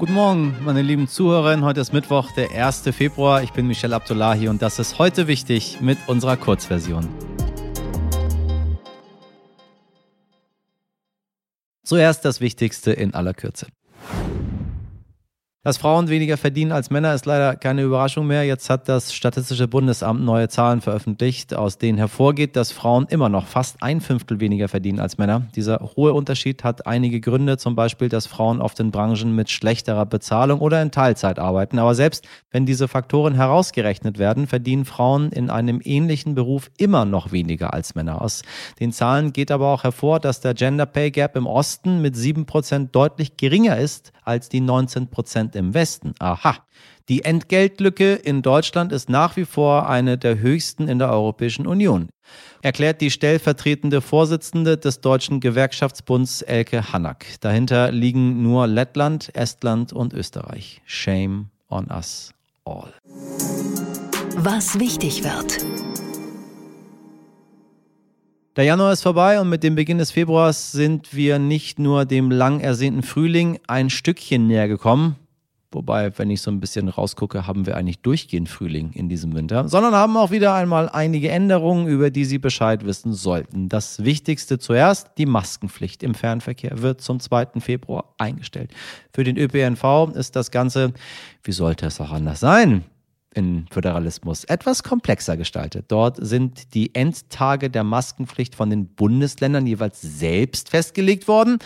Guten Morgen, meine lieben Zuhörerinnen. Heute ist Mittwoch, der 1. Februar. Ich bin Michelle Abdullahi und das ist heute wichtig mit unserer Kurzversion. Zuerst das Wichtigste in aller Kürze. Dass Frauen weniger verdienen als Männer ist leider keine Überraschung mehr. Jetzt hat das Statistische Bundesamt neue Zahlen veröffentlicht, aus denen hervorgeht, dass Frauen immer noch fast ein Fünftel weniger verdienen als Männer. Dieser hohe Unterschied hat einige Gründe, zum Beispiel, dass Frauen oft in Branchen mit schlechterer Bezahlung oder in Teilzeit arbeiten. Aber selbst wenn diese Faktoren herausgerechnet werden, verdienen Frauen in einem ähnlichen Beruf immer noch weniger als Männer. Aus den Zahlen geht aber auch hervor, dass der Gender Pay Gap im Osten mit sieben Prozent deutlich geringer ist als die 19 Prozent Prozent im Westen. Aha. Die Entgeltlücke in Deutschland ist nach wie vor eine der höchsten in der Europäischen Union, erklärt die stellvertretende Vorsitzende des Deutschen Gewerkschaftsbunds Elke Hannack. Dahinter liegen nur Lettland, Estland und Österreich. Shame on us all. Was wichtig wird. Der Januar ist vorbei und mit dem Beginn des Februars sind wir nicht nur dem lang ersehnten Frühling ein Stückchen näher gekommen, Wobei, wenn ich so ein bisschen rausgucke, haben wir eigentlich durchgehend Frühling in diesem Winter, sondern haben auch wieder einmal einige Änderungen, über die Sie Bescheid wissen sollten. Das Wichtigste zuerst, die Maskenpflicht im Fernverkehr wird zum 2. Februar eingestellt. Für den ÖPNV ist das Ganze, wie sollte es auch anders sein? in Föderalismus etwas komplexer gestaltet. Dort sind die Endtage der Maskenpflicht von den Bundesländern jeweils selbst festgelegt worden.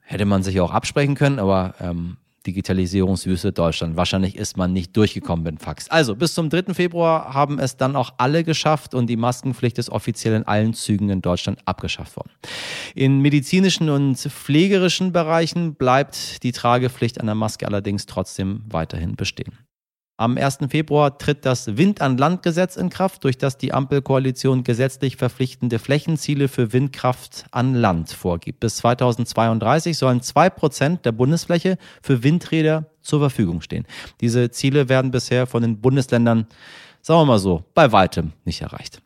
Hätte man sich auch absprechen können, aber ähm, Digitalisierungswüste Deutschland. Wahrscheinlich ist man nicht durchgekommen mit dem Fax. Also bis zum 3. Februar haben es dann auch alle geschafft und die Maskenpflicht ist offiziell in allen Zügen in Deutschland abgeschafft worden. In medizinischen und pflegerischen Bereichen bleibt die Tragepflicht einer Maske allerdings trotzdem weiterhin bestehen. Am 1. Februar tritt das Wind-an-Land-Gesetz in Kraft, durch das die Ampelkoalition gesetzlich verpflichtende Flächenziele für Windkraft an Land vorgibt. Bis 2032 sollen zwei Prozent der Bundesfläche für Windräder zur Verfügung stehen. Diese Ziele werden bisher von den Bundesländern, sagen wir mal so, bei weitem nicht erreicht.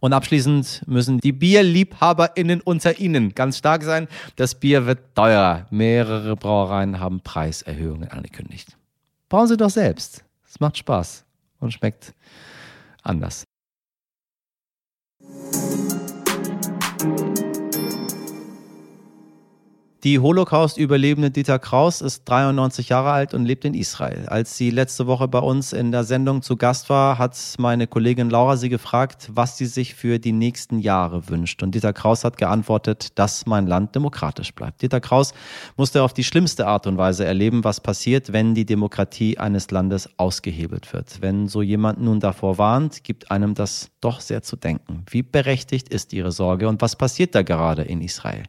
Und abschließend müssen die BierliebhaberInnen unter Ihnen ganz stark sein. Das Bier wird teuer. Mehrere Brauereien haben Preiserhöhungen angekündigt. Bauen Sie doch selbst. Es macht Spaß und schmeckt anders. Die Holocaust-Überlebende Dieter Kraus ist 93 Jahre alt und lebt in Israel. Als sie letzte Woche bei uns in der Sendung zu Gast war, hat meine Kollegin Laura sie gefragt, was sie sich für die nächsten Jahre wünscht. Und Dieter Kraus hat geantwortet, dass mein Land demokratisch bleibt. Dieter Kraus musste auf die schlimmste Art und Weise erleben, was passiert, wenn die Demokratie eines Landes ausgehebelt wird. Wenn so jemand nun davor warnt, gibt einem das doch sehr zu denken. Wie berechtigt ist Ihre Sorge und was passiert da gerade in Israel?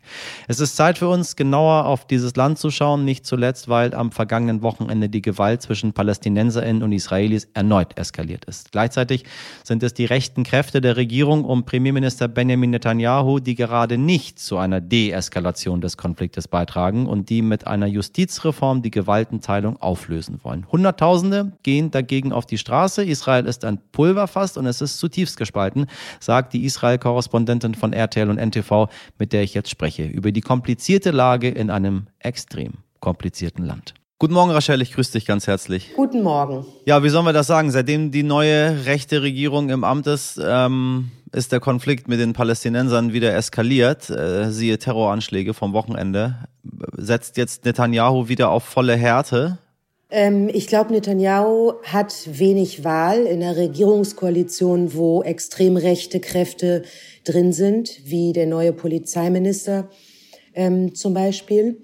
Es ist Zeit für uns, genauer auf dieses Land zu schauen, nicht zuletzt, weil am vergangenen Wochenende die Gewalt zwischen PalästinenserInnen und Israelis erneut eskaliert ist. Gleichzeitig sind es die rechten Kräfte der Regierung um Premierminister Benjamin Netanyahu, die gerade nicht zu einer Deeskalation des Konfliktes beitragen und die mit einer Justizreform die Gewaltenteilung auflösen wollen. Hunderttausende gehen dagegen auf die Straße. Israel ist ein Pulverfass und es ist zutiefst gespalten, sagt die Israel-Korrespondentin von RTL und NTV, mit der ich jetzt spreche, über die komplizierte Lage Lage in einem extrem komplizierten Land. Guten Morgen, Rachel, ich grüße dich ganz herzlich. Guten Morgen. Ja, wie sollen wir das sagen? Seitdem die neue rechte Regierung im Amt ist, ähm, ist der Konflikt mit den Palästinensern wieder eskaliert. Äh, siehe Terroranschläge vom Wochenende. Setzt jetzt Netanyahu wieder auf volle Härte? Ähm, ich glaube, Netanyahu hat wenig Wahl in einer Regierungskoalition, wo extrem rechte Kräfte drin sind, wie der neue Polizeiminister ähm, zum Beispiel.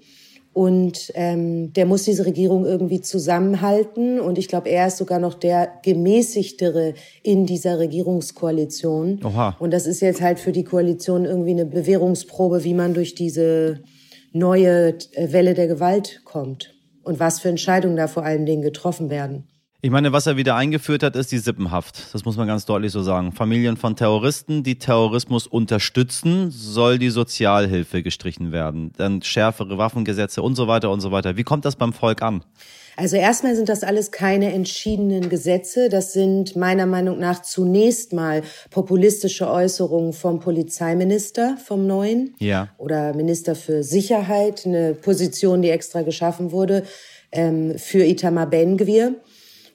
Und ähm, der muss diese Regierung irgendwie zusammenhalten. Und ich glaube, er ist sogar noch der gemäßigtere in dieser Regierungskoalition. Oha. Und das ist jetzt halt für die Koalition irgendwie eine Bewährungsprobe, wie man durch diese neue äh, Welle der Gewalt kommt. Und was für Entscheidungen da vor allen Dingen getroffen werden. Ich meine, was er wieder eingeführt hat, ist die Sippenhaft. Das muss man ganz deutlich so sagen. Familien von Terroristen, die Terrorismus unterstützen, soll die Sozialhilfe gestrichen werden. Dann schärfere Waffengesetze und so weiter und so weiter. Wie kommt das beim Volk an? Also erstmal sind das alles keine entschiedenen Gesetze. Das sind meiner Meinung nach zunächst mal populistische Äußerungen vom Polizeiminister, vom neuen. Ja. Oder Minister für Sicherheit, eine Position, die extra geschaffen wurde ähm, für Itamar Ben-Gvir.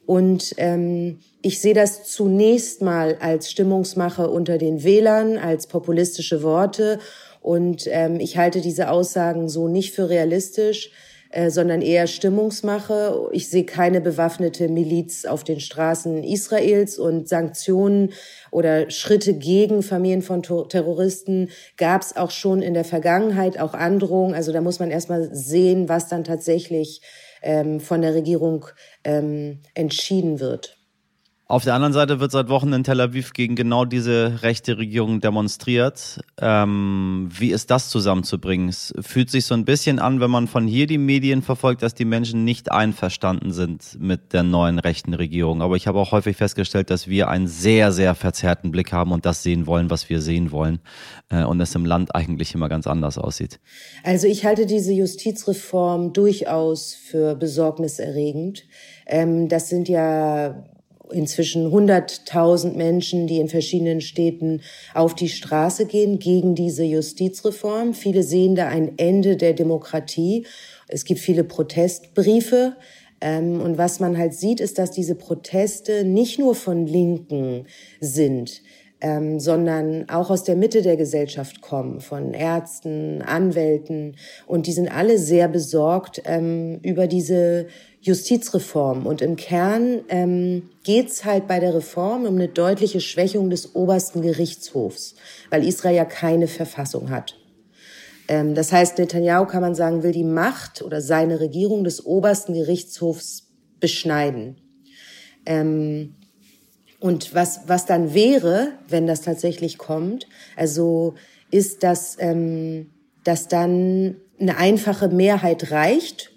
Und ähm, ich sehe das zunächst mal als Stimmungsmache unter den Wählern, als populistische Worte. Und ähm, ich halte diese Aussagen so nicht für realistisch, äh, sondern eher Stimmungsmache. Ich sehe keine bewaffnete Miliz auf den Straßen Israels und Sanktionen oder Schritte gegen Familien von Terroristen gab es auch schon in der Vergangenheit, auch Androhungen. Also da muss man erstmal sehen, was dann tatsächlich ähm, von der Regierung ähm, entschieden wird. Auf der anderen Seite wird seit Wochen in Tel Aviv gegen genau diese rechte Regierung demonstriert. Ähm, wie ist das zusammenzubringen? Es fühlt sich so ein bisschen an, wenn man von hier die Medien verfolgt, dass die Menschen nicht einverstanden sind mit der neuen rechten Regierung. Aber ich habe auch häufig festgestellt, dass wir einen sehr, sehr verzerrten Blick haben und das sehen wollen, was wir sehen wollen. Äh, und es im Land eigentlich immer ganz anders aussieht. Also ich halte diese Justizreform durchaus für besorgniserregend. Ähm, das sind ja inzwischen 100.000 Menschen, die in verschiedenen Städten auf die Straße gehen gegen diese Justizreform. Viele sehen da ein Ende der Demokratie. Es gibt viele Protestbriefe. Ähm, und was man halt sieht, ist, dass diese Proteste nicht nur von Linken sind, ähm, sondern auch aus der Mitte der Gesellschaft kommen, von Ärzten, Anwälten. Und die sind alle sehr besorgt ähm, über diese Justizreform. Und im Kern ähm, geht halt bei der Reform um eine deutliche Schwächung des obersten Gerichtshofs, weil Israel ja keine Verfassung hat. Ähm, das heißt, Netanyahu kann man sagen, will die Macht oder seine Regierung des obersten Gerichtshofs beschneiden. Ähm, und was, was dann wäre, wenn das tatsächlich kommt, also ist, dass, ähm, dass dann eine einfache Mehrheit reicht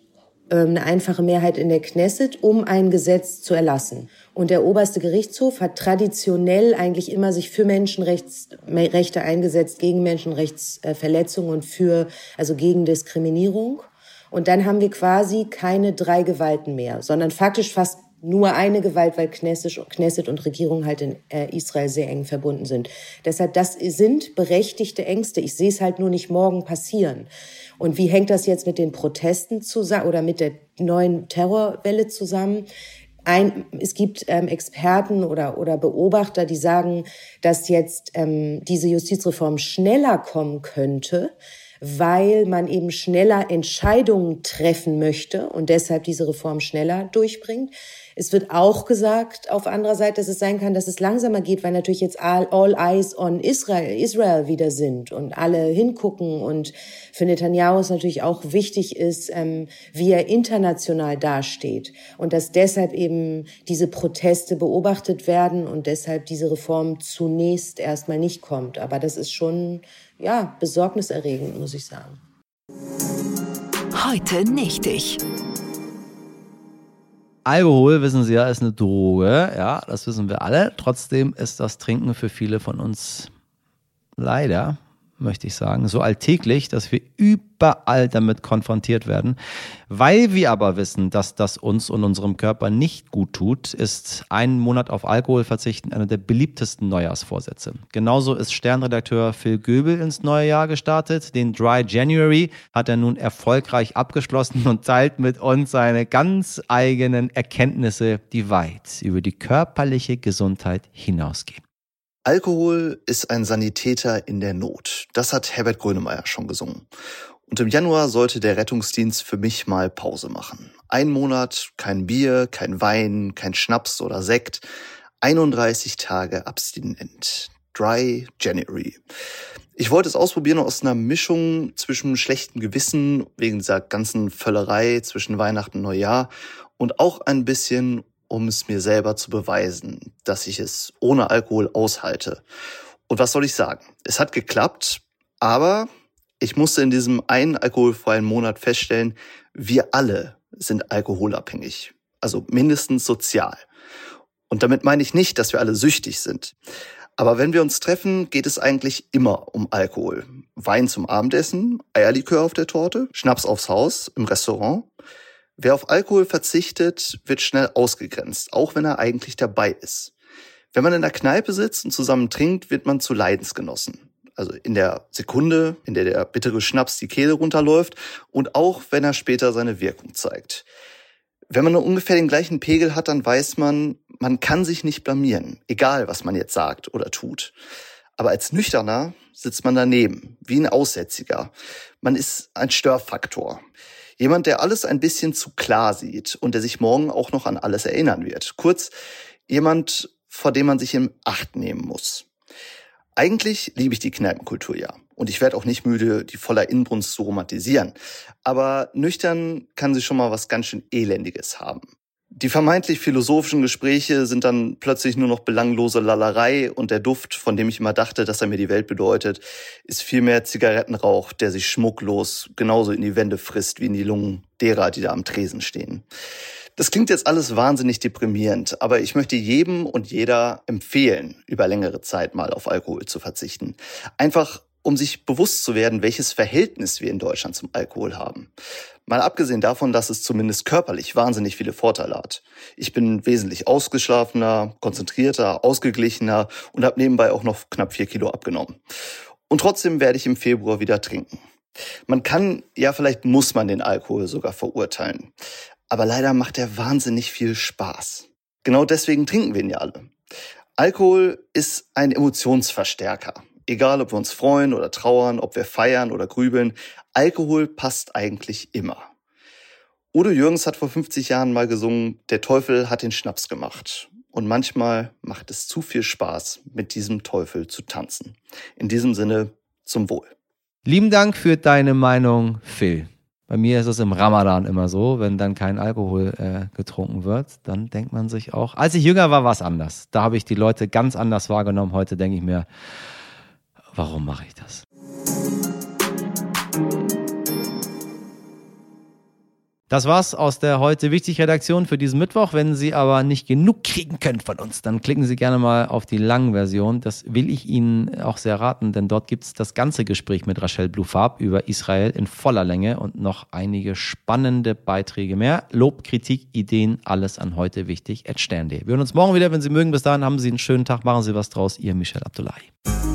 ähm, eine einfache Mehrheit in der Knesset, um ein Gesetz zu erlassen. Und der oberste Gerichtshof hat traditionell eigentlich immer sich für Menschenrechte eingesetzt, gegen Menschenrechtsverletzungen und für, also gegen Diskriminierung. Und dann haben wir quasi keine drei Gewalten mehr, sondern faktisch fast nur eine Gewalt, weil Knesset und Regierung halt in äh, Israel sehr eng verbunden sind. Deshalb, das sind berechtigte Ängste. Ich sehe es halt nur nicht morgen passieren. Und wie hängt das jetzt mit den Protesten zusammen oder mit der neuen Terrorwelle zusammen? Ein, es gibt ähm, Experten oder, oder Beobachter, die sagen, dass jetzt ähm, diese Justizreform schneller kommen könnte, weil man eben schneller Entscheidungen treffen möchte und deshalb diese Reform schneller durchbringt. Es wird auch gesagt auf anderer Seite, dass es sein kann, dass es langsamer geht, weil natürlich jetzt all, all eyes on Israel, Israel wieder sind und alle hingucken und für Netanyahu es natürlich auch wichtig ist, ähm, wie er international dasteht und dass deshalb eben diese Proteste beobachtet werden und deshalb diese Reform zunächst erstmal nicht kommt. Aber das ist schon, ja, besorgniserregend, muss ich sagen. Heute nicht ich. Alkohol, wissen Sie ja, ist eine Droge. Ja, das wissen wir alle. Trotzdem ist das Trinken für viele von uns leider möchte ich sagen, so alltäglich, dass wir überall damit konfrontiert werden. Weil wir aber wissen, dass das uns und unserem Körper nicht gut tut, ist einen Monat auf Alkohol verzichten einer der beliebtesten Neujahrsvorsätze. Genauso ist Sternredakteur Phil Göbel ins neue Jahr gestartet. Den Dry January hat er nun erfolgreich abgeschlossen und teilt mit uns seine ganz eigenen Erkenntnisse, die weit über die körperliche Gesundheit hinausgehen. Alkohol ist ein Sanitäter in der Not. Das hat Herbert Grönemeyer schon gesungen. Und im Januar sollte der Rettungsdienst für mich mal Pause machen. Ein Monat, kein Bier, kein Wein, kein Schnaps oder Sekt. 31 Tage abstinent. Dry January. Ich wollte es ausprobieren aus einer Mischung zwischen schlechtem Gewissen wegen dieser ganzen Völlerei zwischen Weihnachten und Neujahr und auch ein bisschen um es mir selber zu beweisen, dass ich es ohne Alkohol aushalte. Und was soll ich sagen? Es hat geklappt, aber ich musste in diesem einen alkoholfreien Monat feststellen, wir alle sind alkoholabhängig. Also mindestens sozial. Und damit meine ich nicht, dass wir alle süchtig sind. Aber wenn wir uns treffen, geht es eigentlich immer um Alkohol. Wein zum Abendessen, Eierlikör auf der Torte, Schnaps aufs Haus, im Restaurant. Wer auf Alkohol verzichtet, wird schnell ausgegrenzt, auch wenn er eigentlich dabei ist. Wenn man in der Kneipe sitzt und zusammen trinkt, wird man zu Leidensgenossen. Also in der Sekunde, in der der bittere Schnaps die Kehle runterläuft und auch wenn er später seine Wirkung zeigt. Wenn man ungefähr den gleichen Pegel hat, dann weiß man, man kann sich nicht blamieren, egal was man jetzt sagt oder tut. Aber als Nüchterner sitzt man daneben, wie ein Aussätziger. Man ist ein Störfaktor. Jemand, der alles ein bisschen zu klar sieht und der sich morgen auch noch an alles erinnern wird. Kurz, jemand, vor dem man sich in Acht nehmen muss. Eigentlich liebe ich die Kneipenkultur ja. Und ich werde auch nicht müde, die voller Inbrunst zu romantisieren. Aber nüchtern kann sie schon mal was ganz schön Elendiges haben. Die vermeintlich philosophischen Gespräche sind dann plötzlich nur noch belanglose Lallerei und der Duft, von dem ich immer dachte, dass er mir die Welt bedeutet, ist vielmehr Zigarettenrauch, der sich schmucklos genauso in die Wände frisst wie in die Lungen derer, die da am Tresen stehen. Das klingt jetzt alles wahnsinnig deprimierend, aber ich möchte jedem und jeder empfehlen, über längere Zeit mal auf Alkohol zu verzichten. Einfach um sich bewusst zu werden, welches Verhältnis wir in Deutschland zum Alkohol haben. Mal abgesehen davon, dass es zumindest körperlich wahnsinnig viele Vorteile hat. Ich bin wesentlich ausgeschlafener, konzentrierter, ausgeglichener und habe nebenbei auch noch knapp vier Kilo abgenommen. Und trotzdem werde ich im Februar wieder trinken. Man kann, ja vielleicht muss man den Alkohol sogar verurteilen. Aber leider macht er wahnsinnig viel Spaß. Genau deswegen trinken wir ihn ja alle. Alkohol ist ein Emotionsverstärker. Egal, ob wir uns freuen oder trauern, ob wir feiern oder grübeln, Alkohol passt eigentlich immer. Udo Jürgens hat vor 50 Jahren mal gesungen, der Teufel hat den Schnaps gemacht. Und manchmal macht es zu viel Spaß, mit diesem Teufel zu tanzen. In diesem Sinne, zum Wohl. Lieben Dank für deine Meinung, Phil. Bei mir ist es im Ramadan immer so, wenn dann kein Alkohol äh, getrunken wird, dann denkt man sich auch, als ich jünger war, war es anders. Da habe ich die Leute ganz anders wahrgenommen. Heute denke ich mir, warum mache ich das? Das war's aus der heute wichtig Redaktion für diesen Mittwoch. Wenn Sie aber nicht genug kriegen können von uns, dann klicken Sie gerne mal auf die langen Version. Das will ich Ihnen auch sehr raten, denn dort gibt's das ganze Gespräch mit Rachel Blufarb über Israel in voller Länge und noch einige spannende Beiträge mehr. Lob, Kritik, Ideen, alles an heute wichtig. Wir hören uns morgen wieder, wenn Sie mögen. Bis dahin haben Sie einen schönen Tag, machen Sie was draus. Ihr Michel Abdullahi.